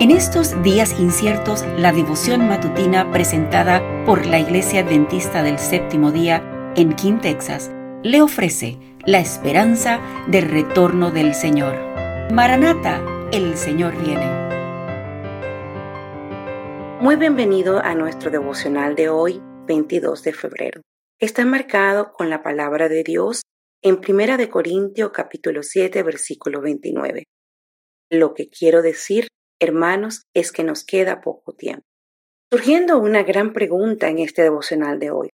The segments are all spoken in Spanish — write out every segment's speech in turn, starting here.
En estos días inciertos, la devoción matutina presentada por la Iglesia Adventista del Séptimo Día en King, Texas, le ofrece la esperanza del retorno del Señor. Maranata, el Señor viene. Muy bienvenido a nuestro devocional de hoy, 22 de febrero. Está marcado con la palabra de Dios en Primera de Corintios capítulo 7 versículo 29. Lo que quiero decir, hermanos, es que nos queda poco tiempo. Surgiendo una gran pregunta en este devocional de hoy.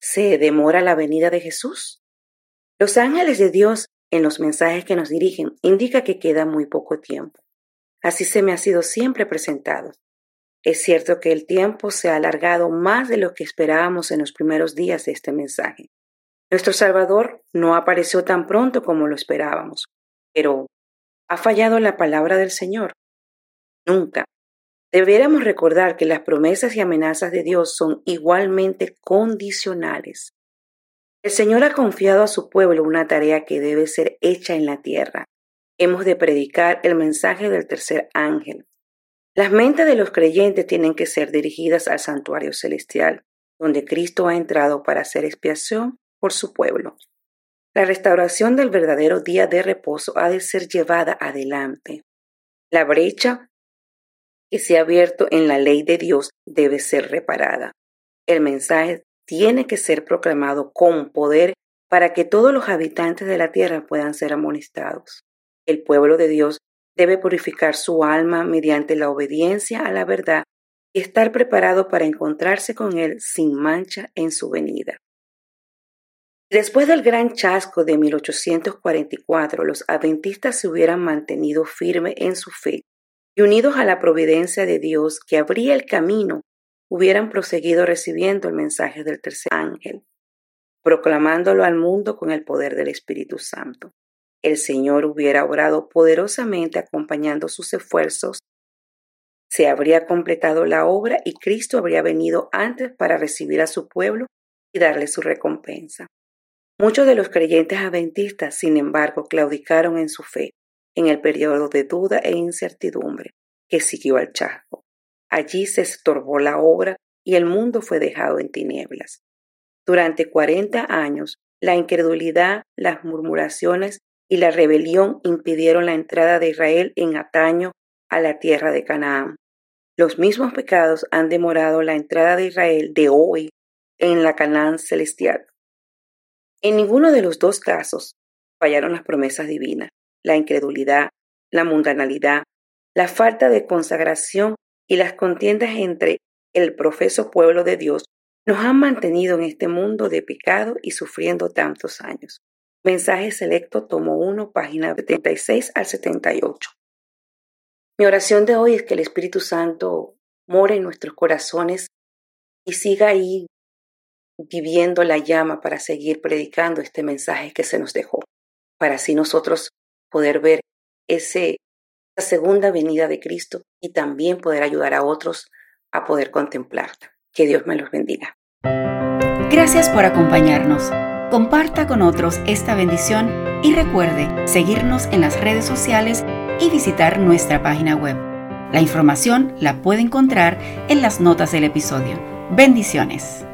¿Se demora la venida de Jesús? Los ángeles de Dios en los mensajes que nos dirigen indica que queda muy poco tiempo. Así se me ha sido siempre presentado. Es cierto que el tiempo se ha alargado más de lo que esperábamos en los primeros días de este mensaje. Nuestro Salvador no apareció tan pronto como lo esperábamos, pero ¿ha fallado la palabra del Señor? Nunca. Debiéramos recordar que las promesas y amenazas de Dios son igualmente condicionales. El Señor ha confiado a su pueblo una tarea que debe ser hecha en la tierra. Hemos de predicar el mensaje del tercer ángel. Las mentes de los creyentes tienen que ser dirigidas al santuario celestial, donde Cristo ha entrado para hacer expiación por su pueblo. La restauración del verdadero día de reposo ha de ser llevada adelante. La brecha se ha abierto en la ley de Dios debe ser reparada. El mensaje tiene que ser proclamado con poder para que todos los habitantes de la tierra puedan ser amonestados. El pueblo de Dios debe purificar su alma mediante la obediencia a la verdad y estar preparado para encontrarse con Él sin mancha en su venida. Después del gran chasco de 1844, los adventistas se hubieran mantenido firmes en su fe y unidos a la providencia de Dios que abría el camino, hubieran proseguido recibiendo el mensaje del tercer ángel, proclamándolo al mundo con el poder del Espíritu Santo. El Señor hubiera obrado poderosamente acompañando sus esfuerzos, se habría completado la obra y Cristo habría venido antes para recibir a su pueblo y darle su recompensa. Muchos de los creyentes adventistas, sin embargo, claudicaron en su fe en el periodo de duda e incertidumbre que siguió al chasco. Allí se estorbó la obra y el mundo fue dejado en tinieblas. Durante cuarenta años, la incredulidad, las murmuraciones y la rebelión impidieron la entrada de Israel en ataño a la tierra de Canaán. Los mismos pecados han demorado la entrada de Israel de hoy en la Canaán celestial. En ninguno de los dos casos fallaron las promesas divinas. La incredulidad, la mundanalidad, la falta de consagración y las contiendas entre el profeso pueblo de Dios nos han mantenido en este mundo de pecado y sufriendo tantos años. Mensaje selecto, tomo 1, página 76 al 78. Mi oración de hoy es que el Espíritu Santo more en nuestros corazones y siga ahí viviendo la llama para seguir predicando este mensaje que se nos dejó, para así nosotros poder ver ese, esa segunda venida de Cristo y también poder ayudar a otros a poder contemplarla. Que Dios me los bendiga. Gracias por acompañarnos. Comparta con otros esta bendición y recuerde seguirnos en las redes sociales y visitar nuestra página web. La información la puede encontrar en las notas del episodio. Bendiciones.